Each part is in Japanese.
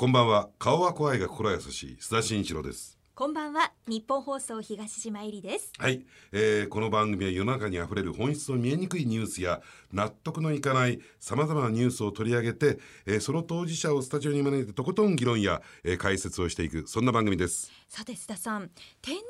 こんばんは。顔は怖いが心優しい。須田慎一郎です。こんばんは。日本放送東島えりです。はい、えーこの番組は世の中にあふれる本質の見えにくいニュースや納得のいかないさまざまなニュースを取り上げて、えーその当事者をスタジオに招いてとことん議論や、えー解説をしていくそんな番組です。さて須田さん。天皇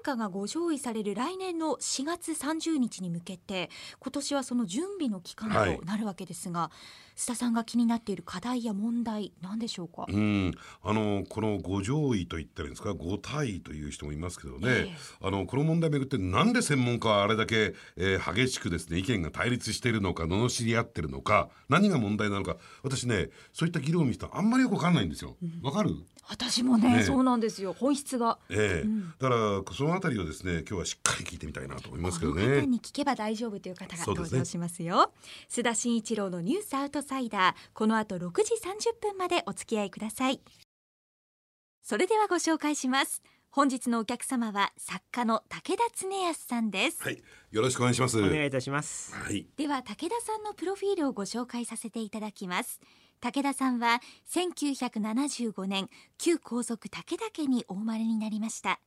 陛下がご上位される来年の4月30日に向けて今年はその準備の期間はい。となるわけですが、須田さんが気になっている課題や問題何でしょうか、うん。あのこの五上位と言ったらいいんですか？五体位という人もいますけどね、えあのこの問題をめぐってなんで専門家はあれだけ、えー激しくですね意見が対立しているのか罵り合ってるのか何が問題なのか。私ねそういった議論を見てたらあんまりよくわかんないんですよ。わかる？私もねね。そうなんですよ。本質が。ええ。だからそのあたりをですね今日はしっかり聞いてみたいなと思いますけどこの方ねに聞けば大丈夫という方がそうですね。登場しますよ。須田慎一郎のニュースアウトサイダー。この後6時30分までお付き合いください。それではご紹介します。本日のお客様は作家の武田恒康さんです、はい。よろしくお願いします。お願いいたします。はい。では武田さんのプロフィールをご紹介させていただきます。武田さんは1975年旧皇族武田家にお生まれになりました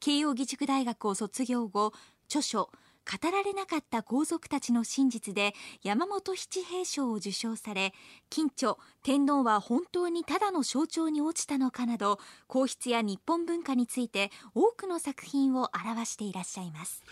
慶應義塾大学を卒業後著書語られなかった皇族たちの真実で山本七平賞を受賞され近著天皇は本当にただの象徴に落ちたのかなど皇室や日本文化について多くの作品を表していらっしゃいます。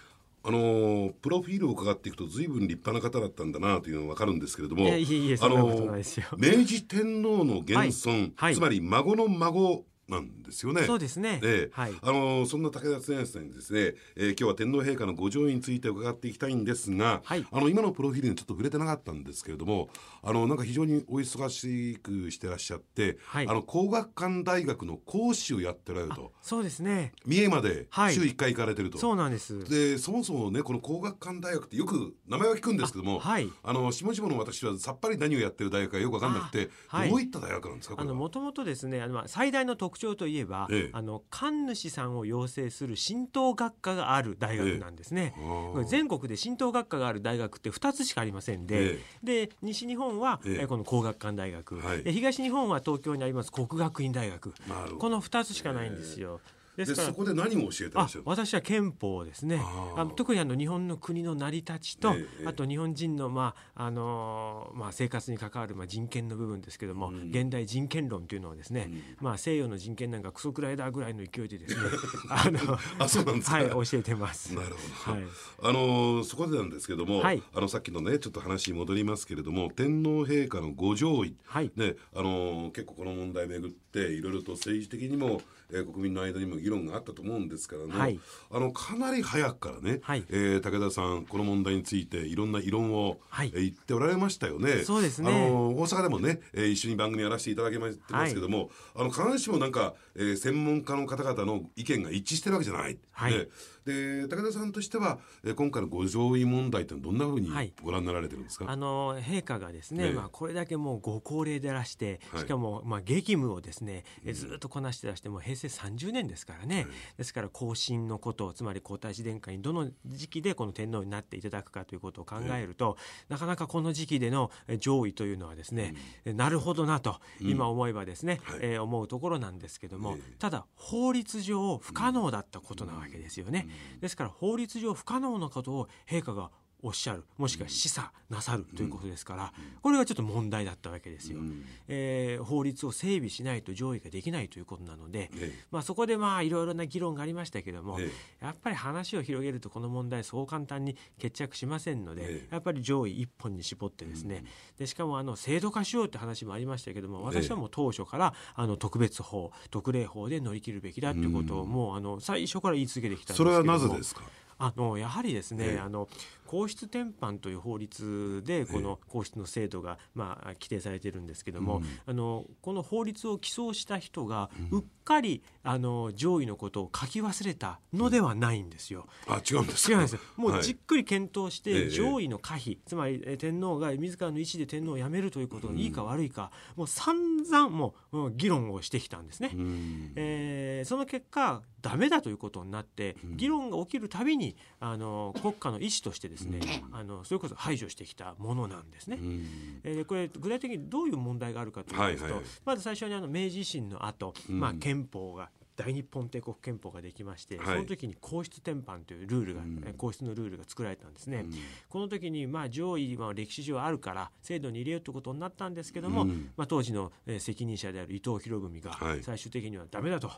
あのープロフィールを伺っていくと随分立派な方だったんだなというのがわかるんですけれどもいやいえいえそんなことないですよ。明治天皇の現孫、はい。はい。つまり孫の孫なんですよねそうですね。ええはい。あのそんな武田恒康さんにですね、えー今日は天皇陛下のご上位について伺っていきたいんですが、はいあの今のプロフィールにちょっと触れてなかったんですけれどもあのなんか非常にお忙しくしてらっしゃって、はいあの工学館大学の講師をやってられるとそうですね。三重まではい週1回行かれてると。そうなんです。でそもそもねこの工学館大学ってよく名前は聞くんですけどもあ、はい。の下々の私はさっぱり何をやってる大学かよく分かんなくて、あはいどういった大学なんですかこれは？あのもともとですね、あのまあ最大の特徴といえば、ええ。あの神主さんを養成する神道学科がある大学なんですね。あー。全国で神道学科がある大学って2つしかありませんで、で西日本は、ええ。えこの工学館大学、はい。で東日本は東京にあります国学院大学。この2つしかないんですよ。ででそこで何を教えてらっあしゃる私は憲法ですね。あ特にあの日本の国の成り立ちと、ええあと日本人の、まああのーまあ、生活に関わる、まあ、人権の部分ですけども、うん。現代人権論というのをですね、うん。まあ、西洋の人権なんかクソくらいだぐらいの勢いでですね あのあそうなんですか？はい教えてます。なるほど、はい。あのーそこでなんですけども、はい。あのさっきのねちょっと話に戻りますけれども天皇陛下のご上位はい。ねあのー結構この問題をめぐっていろいろと政治的にも、えー国民の間にも議論があったと思うんですからね、はい。あのかなり早くからね、はい。えー武田さんこの問題についていろんな異論を、はい。えー言っておられましたよね。そうですね。あのー大阪でもね、えー一緒に番組やらせていただきましてますけども、あの必ずしもなんか、えー専門家の方々の意見が一致してるわけじゃない。はい。ねで武田さんとしては、えー今回のご上位問題ってどんなふうにはい。ご覧になられてるんですか、あの陛下がですね、ええ。まあ、これだけもうご高齢でらして、はい。しかもまあ激務をですね、えずっとこなしてらしてもう平成30年ですからね、ですから後進のことつまり皇太子殿下にどの時期でこの天皇になっていただくかということを考えると、なかなかこの時期でのえ上位というのはですね、なるほどなと今思えばですね、はい。えー思うところなんですけども、ええ。ただ法律上不可能だったことなわけですわけですよね。ですから法律上不可能なことを陛下がおっしゃるもしくは示唆なさるということですから、これがちょっと問題だったわけですよ。うん。えー法律を整備しないと上位ができないということなので、えまあ、そこでまあいろいろな議論がありましたけども、えやっぱり話を広げるとこの問題そう簡単に決着しませんので、ええ。やっぱり上位一本に絞ってですね、でしかもあの制度化しようって話もありましたけども私はもう当初からあの特別法特例法で乗り切るべきだということをもうあの最初から言い続けてきたんですけそれはなぜですか？あのやはりですね、ええ。あの皇室典範という法律でこの皇室の制度が、まあ、規定されているんですけども、あのこの法律を起草した人がうっかりあの上位のことを書き忘れたのではないんですよ。あ違うんですか？違うんですよ。もはい。うじっくり検討しええ。て上位の可否、つまりえー天皇が自らの意思で天皇を辞めるということがいいか悪いか、もう散々もううん議論をしてきたんですね。うん。えーえーその結果ダメだということになってうん。議論が起きるたびにあの国家の意思としてですね、うんあのそれこそ排除してきたものなんですね。うん。えーでこれ具体的にどういう問題があるかと言いますと、はいはいはい。まず最初にあの明治維新の後、うん。まあ憲法が大日本帝国憲法ができまして、はい。その時に皇室典範というルールが、うん。えー皇室のルールが作られたんですね。うん。この時にまあ上位は歴史上あるから制度に入れようということになったんですけども、うん。まあ、当時のえー責任者である伊藤博文がはい。最終的にはダメだと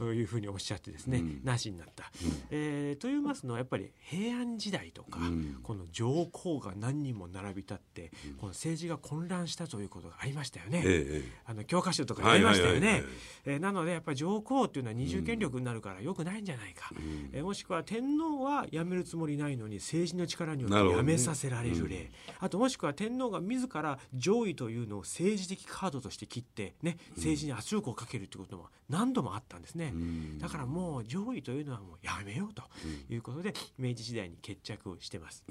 うん。いうふうにおっしゃってですね、うん。なしになった。えーと言いますのはやっぱり平安時代とか、うん。この上皇が何人も並び立って、うん。この政治が混乱したということがありましたよね。ええあの教科書とかありましたよね。えーなのでやっぱり上皇っていうのは二重権力になるから良くないんじゃないか。うん。えーもしくは天皇は辞めるつもりないのに政治の力によって辞めさせられる例、あともしくは天皇が自ら上位というのを政治的カードとして切って、ね、政治に圧力をかけるということも何度もあったんですね。うん。だからもう上位というのはもうやめようということで明治時代に決着をしてます。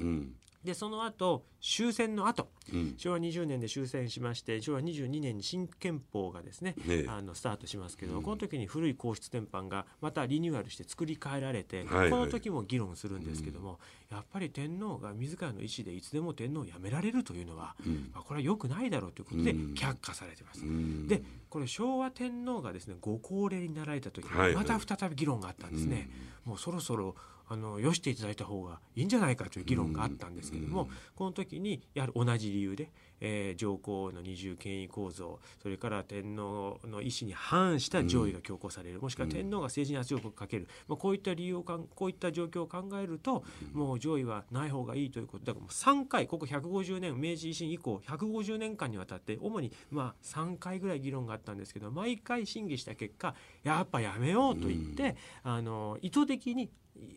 うんでその後終戦の後。うん。昭和20年で終戦しまして昭和22年に新憲法がですね、ええ。あのスタートしますけど、うん。この時に古い皇室典範がまたリニューアルして作り変えられて、はいはい。この時も議論するんですけども、やっぱり天皇が自らの意思でいつでも天皇を辞められるというのは、うん。まあ、これは良くないだろうということでうん。却下されてます。うん。でこれ昭和天皇がですねご高齢になられた時また再び議論があったんですね。もうそろそろあのよしていただいた方がいいんじゃないかという議論があったんですけども、うんこの時にやはり同じ理由で、えー上皇の二重権威構造それから天皇の意思に反した上位が強行される、もしくは天皇が政治に圧力をかける、まあ、こういった理由をかんこういった状況を考えると、もう上位はない方がいいということ。だからもう3回ここ150年明治維新以降150年間にわたって主にまあ3回ぐらい議論があったんですけど毎回審議した結果やっぱやめようと言って、あの意図的に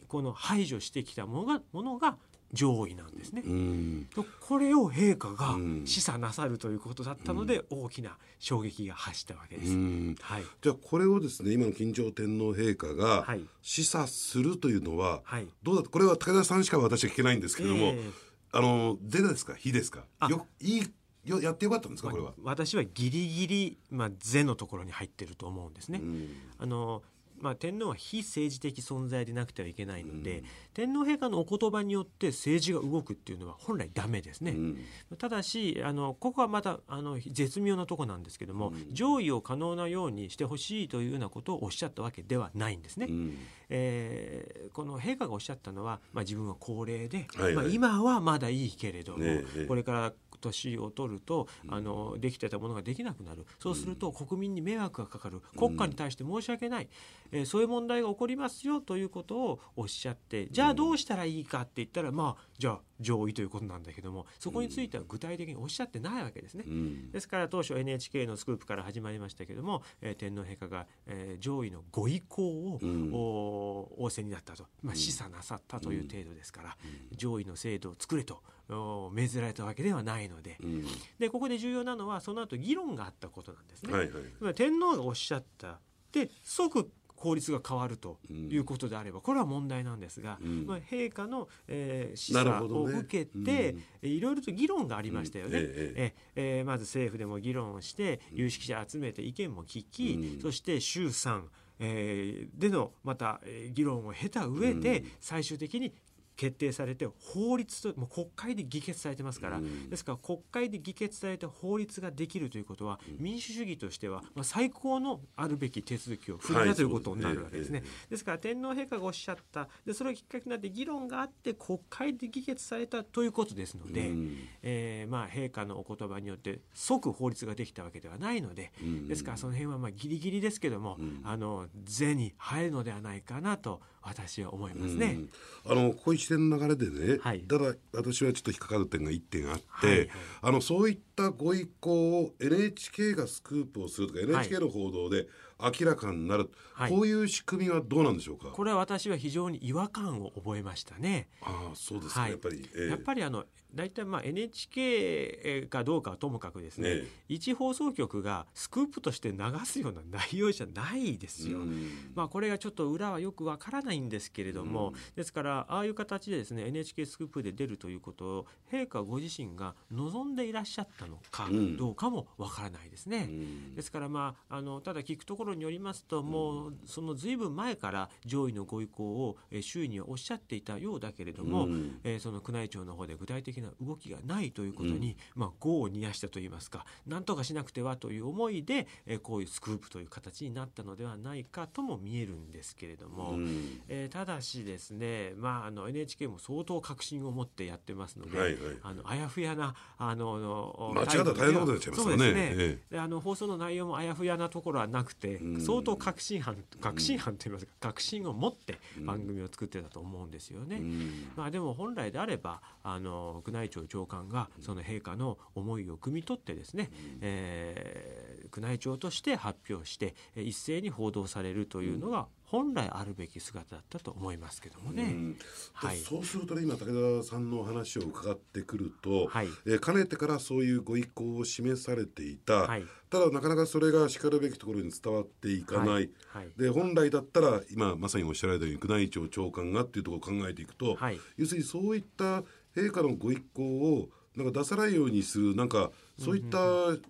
この排除してきたものがものが上位なんですね。うん。とこれを陛下がうん。示唆なさるということだったので、大きな衝撃が走ったわけです。うん。はい、じゃあこれをですね今の金城天皇陛下がはい。示唆するというのははい。どうだこれは武田さんしか私は聞けないんですけども、ええ。あの出ですか？日ですか？あ。よいいよやってよかったんですか？これは。私はギリギリ、まあ、是のところに入ってると思うんですね。うん。あのまあ、天皇は非政治的存在でなくてはいけないので、うん。天皇陛下のお言葉によって政治が動くっていうのは本来ダメですね。うん。ただしあのここはまたあの絶妙なとこなんですけども、うん。上位を可能なようにしてほしいというようなことをおっしゃったわけではないんですね。うん。えーこの陛下がおっしゃったのは、まあ、自分は高齢で、はいはい。まあ、今はまだいいけれども、ねえ。これから年を取るとあのできてたものができなくなる。そうすると国民に迷惑がかかる。国家に対して申し訳ない、えーそういう問題が起こりますよということをおっしゃってじゃあどうしたらいいかって言ったらまあじゃあ上位ということなんだけどもそこについては具体的におっしゃってないわけですね。うん。ですから当初 NHK のスクープから始まりましたけども、えー天皇陛下が、えー上位のご意向を、うん。お仰せになったと、まあ、示唆なさったという程度ですから、上位の制度を作れと。お命ぜられたわけではないのでうん。でここで重要なのはその後議論があったことなん。ですね。はいはいつまり天皇がおっしゃったで即法律が変わるということであればこれは問題なん。ですが、うん。まあ、陛下の、えー、示唆を受けて、うん。えいろいろと議論がありましたよね。うん。ええええーまず政府でも議論をして有識者集めて意見も聞き、うん。そして衆参、えーでのまた、えー議論を経た上で、うん。最終的に決定されて法律ともう国会で議決されてますから、うん。ですから国会で議決されて法律ができるということは、民主主義としては、まあ、最高のあるべき手続きを踏んだ、はいということになるわけですね。ですから天皇陛下がおっしゃったでそれをきっかけになって議論があって国会で議決されたということですので、うん。えーまあ、陛下のお言葉によって即法律ができたわけではないので、うん。ですからその辺はまあギリギリですけども、うん。あの是に入るのではないかなと私は思いますね。うん。あのこういう一連の流れでね、はい。ただ私はちょっと引っかかる点が一点あって、はいはい。あのそういったご意向を NHK がスクープをするとか NHK の報道で明らかになる、はい。こういう仕組みはどうなんでしょうか？これは私は非常に違和感を覚えましたね。ああそうですか、はい。やっぱり、ええ。やっぱりあの大体まあ NHK かどうかはともかくですね、え一放送局がスクープとして流すような内容じゃないですよ。うん。まあ、これがちょっと裏はよくわからないんですけれども、うん。ですからああいう形でですね NHK スクープで出るということを陛下ご自身が望んでいらっしゃったたのかうん。どうかもわからないですね。うん。ですから、まあ、あのただ聞くところによりますともうそのずいぶん前から上位のご意向をえー周囲にはおっしゃっていたようだけれども、うん。えーその宮内庁の方で具体的な動きがないということに、まあ、業を煮やしたといいますかなんとかしなくてはという思いで、えーこういうスクープという形になったのではないかとも見えるんですけれども、うん。えーただしですね、まあ、あの NHK も相当確信を持ってやってますので、はいはい。あのあやふやなあのの間違ったら大変なことになっちゃいますからね。そうですね。あの放送の内容もあやふやなところはなくてうん。相当確信犯確信犯と言いますか確信を持って番組を作ってたと思うんですよね。うん。まあ、でも本来であればあの宮内庁長官がその陛下の思いを汲み取ってですね、えー宮内庁として発表してえー一斉に報道されるというのが本来あるべき姿だったと思いますけどもね。うん。はい。そうするとね今武田さんの話を伺ってくると、はい。えーかねてからそういうご意向を示されていた、はい。ただなかなかそれがしかるべきところに伝わっていかない、はい。はい。で本来だったら今まさにおっしゃられたように宮内庁長官がっていうところを考えていくと、はい。要するにそういった陛下のご意向をなんか出さないようにするなんかそういった、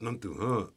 なんていうのかな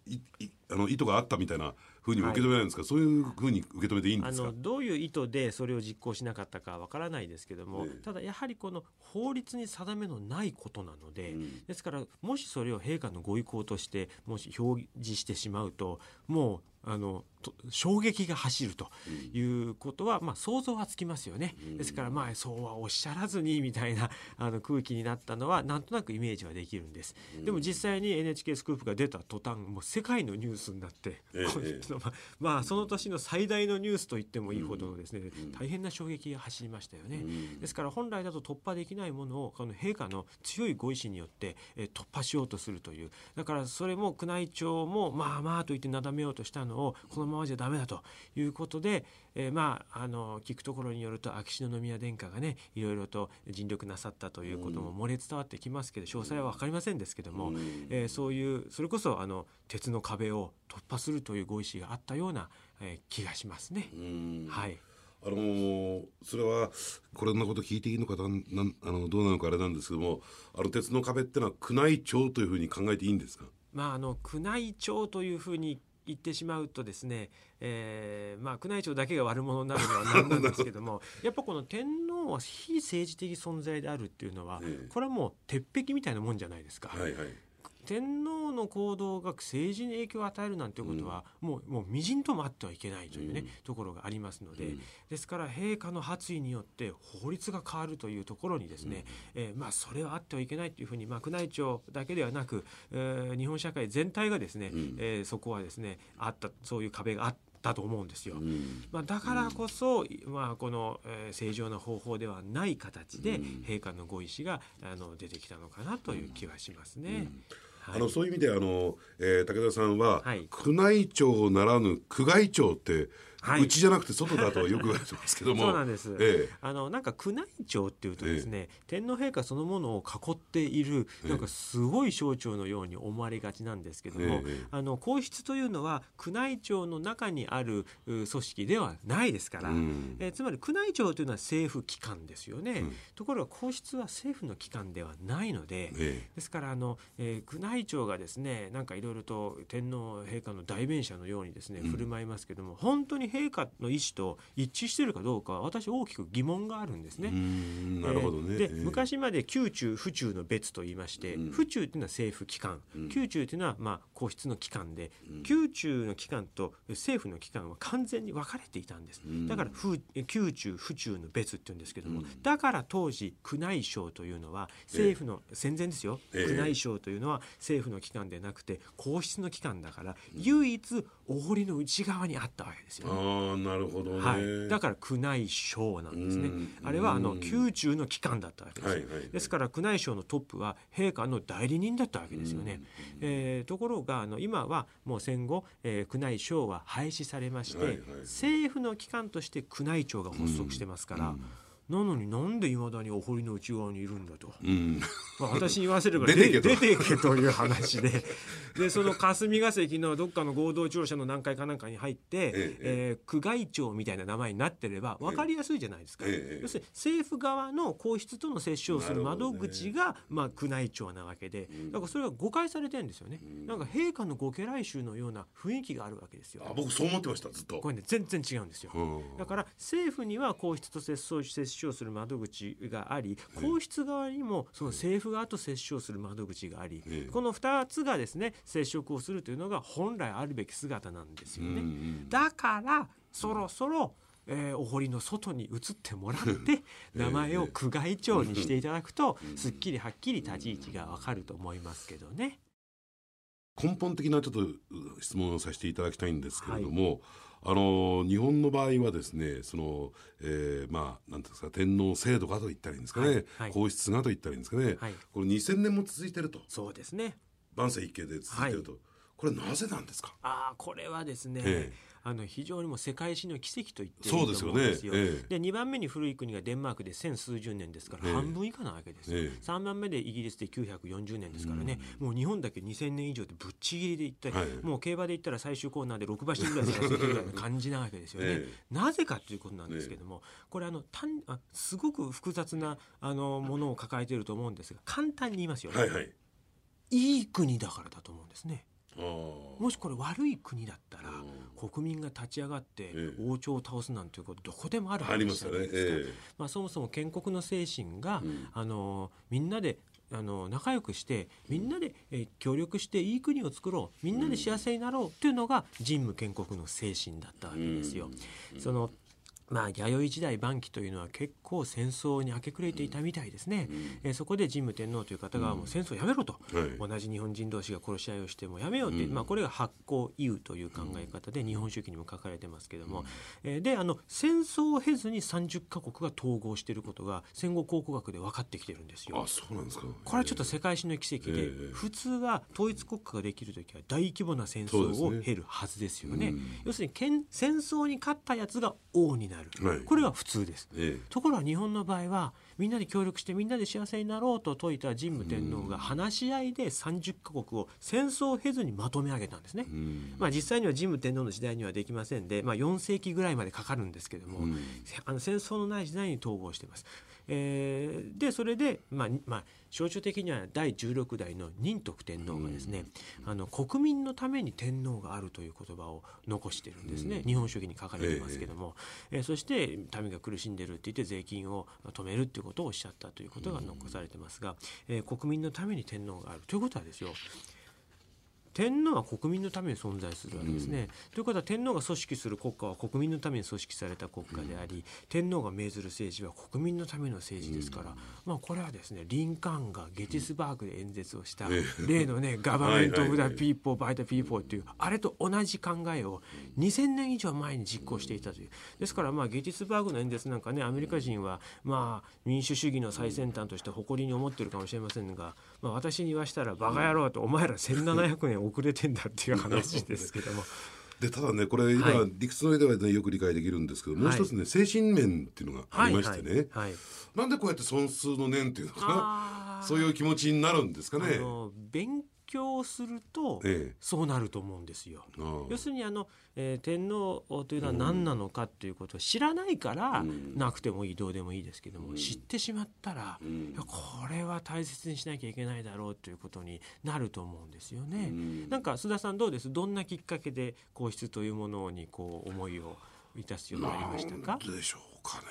あの意図があったみたいなふうに受け止められるんですか、そういうふうに受け止めていいんですか？あのどういう意図でそれを実行しなかったかわからないですけども、ええ。ただやはりこの法律に定めのないことなので、うん。ですからもしそれを陛下のご意向としてもし表示してしまうともうあのと衝撃が走るということは、まあ、想像はつきますよね、ですからまあそうはおっしゃらずにみたいな あの空気になったのはなんとなくイメージはできるんです、でも実際に NHK スクープが出た途端もう世界のニュースになって、ええ。まあまあその年の最大のニュースと言ってもいいほどですね、大変な衝撃が走りましたよね、ですから本来だと突破できないものをこの陛下の強いご意志によって、えー突破しようとするという。だからそれも宮内庁もまあまあと言ってなだめようとしたのをこのままじゃダメだということで、えーまああの聞くところによると秋篠宮殿下がねいろいろと尽力なさったということも漏れ伝わってきますけど詳細は分かりませんですけども、えーそういうそれこそあの鉄の壁を突破するというご意思があったような、えー気がしますね。うん。はい。あのーそれはこれんなこと聞いていいのかなんあのどうなのかあれなんですけどもあの鉄の壁ってのは宮内庁というふうに考えていいんですか？まあ、あの宮内庁というふうに言ってしまうとですね、えーまあ、宮内庁だけが悪者になるのはなんなんですけども やっぱこの天皇は非政治的存在であるっていうのは、ええ。これはもう鉄壁みたいなもんじゃないですか。はいはい天皇の行動が政治に影響を与えるなんてことは、もうもう微塵ともあってはいけないというね、ところがありますので、ですから陛下の発意によって法律が変わるというところにですね、えーまあ、それはあってはいけないというふうに、まあ、宮内庁だけではなく、えー日本社会全体がですね、えーそこはですねあったそういう壁があったと思うんですよ。うん。まあ、だからこそ、まあ、この、えー正常な方法ではない形で、陛下のご意思があの出てきたのかなという気はしますね。はい。あのそういう意味であの、えー武田さんは、はい。宮内庁ならぬ宮外庁って、はい。うちじゃなくて外だとよく言われてますけども。そうなんです、ええ。あのなんか宮内庁っていうとですね、天皇陛下そのものを囲っているなんかすごい省庁のように思われがちなんですけども、ええ。あの皇室というのは宮内庁の中にあるう組織ではないですから、うん。えーつまり宮内庁というのは政府機関ですよね、ところが皇室は政府の機関ではないので、えですからあの、えー宮内庁がですねなんかいろいろと天皇陛下の代弁者のようにですね振る舞いますけども、本当に陛下の意思と一致しているかどうかは私大きく疑問があるんですね。うーんなるほどね、えーで、ええ。昔まで宮中府中の別と言いまして、府中っていうのは政府機関、宮中っていうのはまあ皇室の機関で、宮中の機関と政府の機関は完全に分かれていたんです。だから府宮中府中の別って言うんですけども、だから当時宮内省というのは政府の、戦前ですよ、ええ。宮内省というのは政府の機関でなくて皇室の機関だから、唯一お堀の内側にあったわけですよね。ああなるほどね、はい、だから宮内省なんですねうん。あれはあの宮中の機関だったわけですよ。はいはいはいですから宮内省のトップは陛下の代理人だったわけですよね。えーところがあの今はもう戦後、えー宮内省は廃止されまして、はいはい政府の機関として宮内庁が発足してますから。なのになんでいまだにお堀の内側にいるんだと、うん。まあ、私に言わせれば 出てけと。出てけという話で。でその霞が関のどっかの合同庁舎の何階かなんかに入って、えええー区外庁みたいな名前になってれば分かりやすいじゃないですか、ええ要するに政府側の皇室との接触をする窓口が、まあ、宮内庁なわけで、だからそれが誤解されてるんですよね、なんか陛下のご家来衆のような雰囲気があるわけですよ。あ僕そう思ってましたずっと。これね全然違うんですよ、うん。だから政府には皇室と接触接触する窓口があり皇室側にもその政府側と接触する窓口があり、ええ。この2つがですね接触をするというのが本来あるべき姿なんですよね。だからそろそろ、えーお堀の外に移ってもらって 名前を区外庁にしていただくとすっきりはっきり立ち位置がわかると思いますけどね。根本的なちょっとう質問をさせていただきたいんですけれども、あの日本の場合はですねその、えーまあなんていうんですか天皇制度がと言ったらいいんですかね、はいはい。皇室がと言ったらいいんですかね、はい。これ2000年も続いてると。そうですね。万世一系で続いてると、これなぜなんですか？ああこれはですね、えあの非常にもう世界史の奇跡と言っていいと思うんですよ。そうですよね。ええ。で2番目に古い国がデンマークで千数十年ですからええ。半分以下なわけですよ、ええ。3番目でイギリスで940年ですからね、もう日本だけ2000年以上でぶっちぎりでいって、はい。もう競馬で言ったら最終コーナーで6馬身ぐらい差がついてるぐらいの感じなわけですよね。えなぜかということなんですけども、これあの単あすごく複雑なあのものを抱えていると思うんですが簡単に言いますよね、はいはい。いい国だからだと思うんですね。もしこれ悪い国だったら国民が立ち上がってええ。王朝を倒すなんていうことどこでもあるありますよね話じゃない、ですか。えまあ、そもそも建国の精神が、うん。あのみんなであの仲良くしてみんなで、えー協力していい国を作ろうみんなで幸せになろうっていうのが神武建国の精神だったわけですよ。そのまあ、弥生時代晩期というのは結構戦争に明け暮れていたみたいですね、えーそこで神武天皇という方がもう戦争をやめろと、はい。同じ日本人同士が殺し合いをしてもやめようって、うん。まあ、これが発行意という考え方で日本書紀にも書かれてますけども、えーであの戦争を経ずに30カ国が統合していることが戦後考古学で分かってきてるんですよ。あ。そうなんですか。これはちょっと世界史の奇跡で、ええ普通は統一国家ができる時は大規模な戦争を経るはずですよね。うん。要するにけん戦争に勝ったやつが王になる、はいこれが普通です。ええところが日本の場合はみんなで協力してみんなで幸せになろうと説いた神武天皇が話し合いで30カ国を戦争を経ずにまとめ上げたんですね。うんまあ、実際には神武天皇の時代にはできませんで、まあ、4世紀ぐらいまでかかるんですけども、うんあの戦争のない時代に統合しています。えーでそれで、まあにまあ、象徴的には第16代の仁徳天皇がですね、あの国民のために天皇があるという言葉を残してるんですね、日本書紀に書かれてますけども、えー。そして民が苦しんでるって言って税金を止めるっていうことをおっしゃったということが残されてますが、えー国民のために天皇があるということはですよ天皇は国民のために存在するわけですね。ということは天皇が組織する国家は国民のために組織された国家であり、天皇が命ずる政治は国民のための政治ですから、まあこれはですねリンカーンがゲティスバーグで演説をした、え例のね government of the people by the people っていうあれと同じ考えを2000年以上前に実行していたという。ですからまあゲティスバーグの演説なんかねアメリカ人はまあ民主主義の最先端として誇りに思ってるかもしれませんが、まあ、私に言わしたらバカ野郎とお前ら1700年遅れてんだっていう話ですけども。でただねこれ今、はい。理屈の上では、ね、よく理解できるんですけどもう一つね、精神面っていうのがありましてね、はいはいはい。なんでこうやって損数の念っていうのかな。そういう気持ちになるんですかね。勉強するとええ。そうなると思うんですよ。要するにあの、えー天皇というのは何なのかということを知らないから、うん。なくてもいいどうでもいいですけども、知ってしまったら、うん。これは大切にしなきゃいけないだろうということになると思うんですよね。うん。なんか須田さんどうです？どんなきっかけで皇室というものにこう思いをいたすようになりましたか？でしょうかね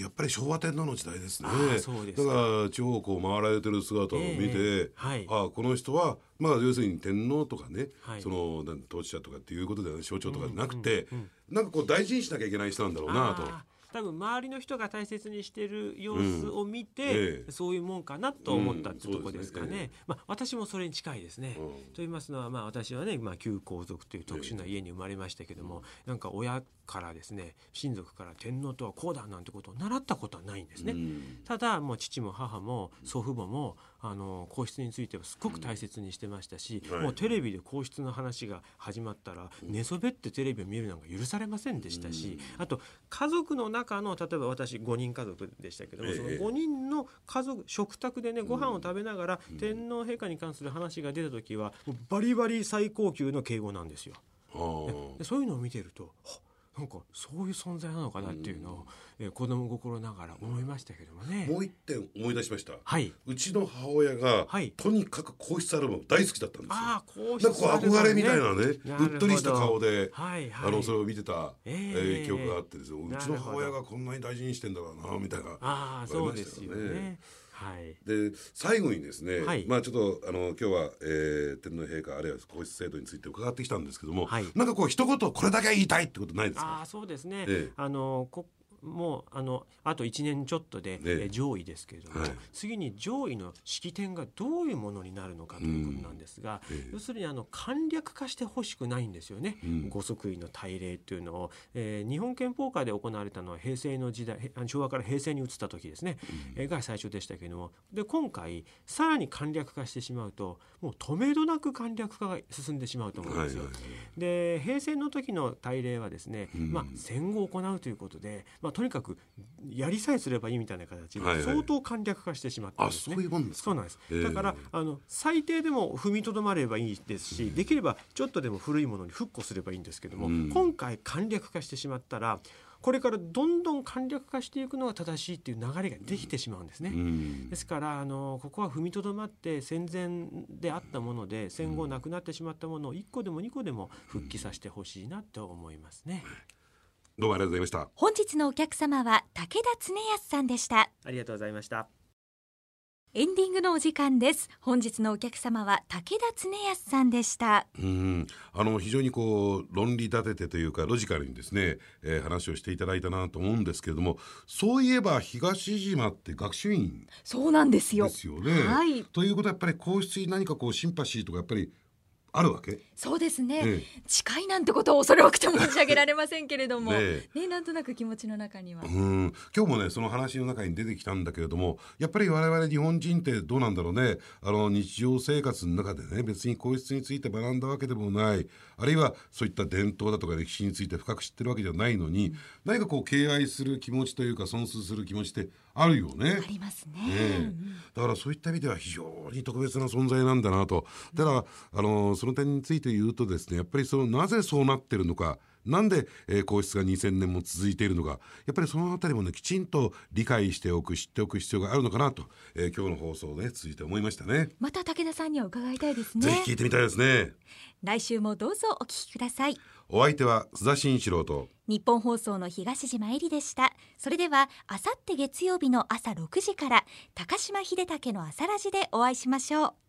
やっぱり昭和天皇の時代ですね。そうですか。だから地方をこう回られてる姿を見て、ええはい。ああこの人はまあ要するに天皇とかね、はい。その統治者とかっていうことでは象徴とかじゃなくて、うんうんなんかこう大事にしなきゃいけない人なんだろうなと。多分周りの人が大切にしている様子を見て、うん。ええ。そういうもんかなと思ったってうんとこですかね,、そうですねまあ、私もそれに近いですね。うん。と言いますのは、まあ、私はね、まあ、旧皇族という特殊な家に生まれましたけども、なんか親からですね親族から天皇とはこうだなんてことを習ったことはないんですね。うん。ただもう父も母も祖父母もあの皇室についてはすごく大切にしてましたし、はい。もうテレビで皇室の話が始まったら寝そべってテレビを見るなんか許されませんでしたし、あと家族の中の例えば私5人家族でしたけども、ええ。その5人の家族食卓でねご飯を食べながら、天皇陛下に関する話が出た時はバリバリ最高級の敬語なんですよ。でそういうのを見てるとはなんかそういう存在なのかなっていうのを、えー子供心ながら思いましたけどもね。もう一点思い出しました。はい。うちの母親が、はい。とにかく皇室アルバム大好きだったんですよ。ああこうなんかこう憧れみたいなねうっとりした顔で、はいはい、あのそれを見てた、えええー記憶があってですようちの母親がこんなに大事にしてんだろうなみたいな。ああそうですよありましたよね。はい。で最後にですね、はいまあちょっとあの今日は、えー天皇陛下あるいは皇室制度について伺ってきたんですけども、はいなんかこう一言これだけは言いたいってことないですか？ああそうですね。ええあのこもうあのあと1年ちょっとで、上位ですけれども、はい。次に上位の式典がどういうものになるのかということなんですが、ええ。要するにあの簡略化してほしくないんですよね、うん。ご即位の大礼というのを、えー日本憲法下で行われたのは平成の時代昭和から平成に移った時ですね、えーが最初でしたけれども。で今回さらに簡略化してしまうともう止めどなく簡略化が進んでしまうと思うんですよ。はいはいで平成の時の大礼はですね、うん。まあ、戦後を行うということで、まあ、とにかくやりさえすればいいみたいな形はいはい。で相当簡略化してしまったんあですね。そういうもんですか？そうなんです、ええだからあの最低でも踏みとどまればいいですし、できればちょっとでも古いものに復古すればいいんですけども、うん。今回簡略化してしまったらこれからどんどん簡略化していくのが正しいっていう流れができてしまうんですね。うん。ですからあのここは踏みとどまって戦前であったもので戦後なくなってしまったものを1個でも2個でも復帰させてほしいなと思いますね。どうもありがとうございました。本日のお客様は武田恒康さんでした。ありがとうございました。エンディングのお時間です。本日のお客様は武田恒康さんでした。うん。あの非常にこう論理立ててというかロジカルにですね、えー話をしていただいたなと思うんですけれどもそういえば東島って学習院そうなんですよ。ですよね。はい。ということはやっぱり皇室に何かこうシンパシーとかやっぱりあるわけ、そうですね、え近いなんてことを恐れ多くて申し上げられませんけれども。ねねえなんとなく気持ちの中には、うん。今日もねその話の中に出てきたんだけれどもやっぱり我々日本人ってどうなんだろうね。あの日常生活の中でね別に皇室について学んだわけでもない。あるいはそういった伝統だとか歴史について深く知ってるわけじゃないのに、何かこう敬愛する気持ちというか尊崇する気持ちってあるよね。ありますね。だからそういった意味では非常に特別な存在なんだなと。ただあのその点について言うとですねやっぱりそのなぜそうなってるのかなんで、えー皇室が2000年も続いているのかやっぱりそのあたりもねきちんと理解しておく知っておく必要があるのかなと、えー今日の放送をね続いて思いましたね。また武田さんには伺いたいですぜねひ聞いてみたいですね。来週もどうぞお聞きください。お相手は須田慎一郎と日本放送の東島えりでした。それではあさって月曜日の朝6時から高島秀武の朝ラジでお会いしましょう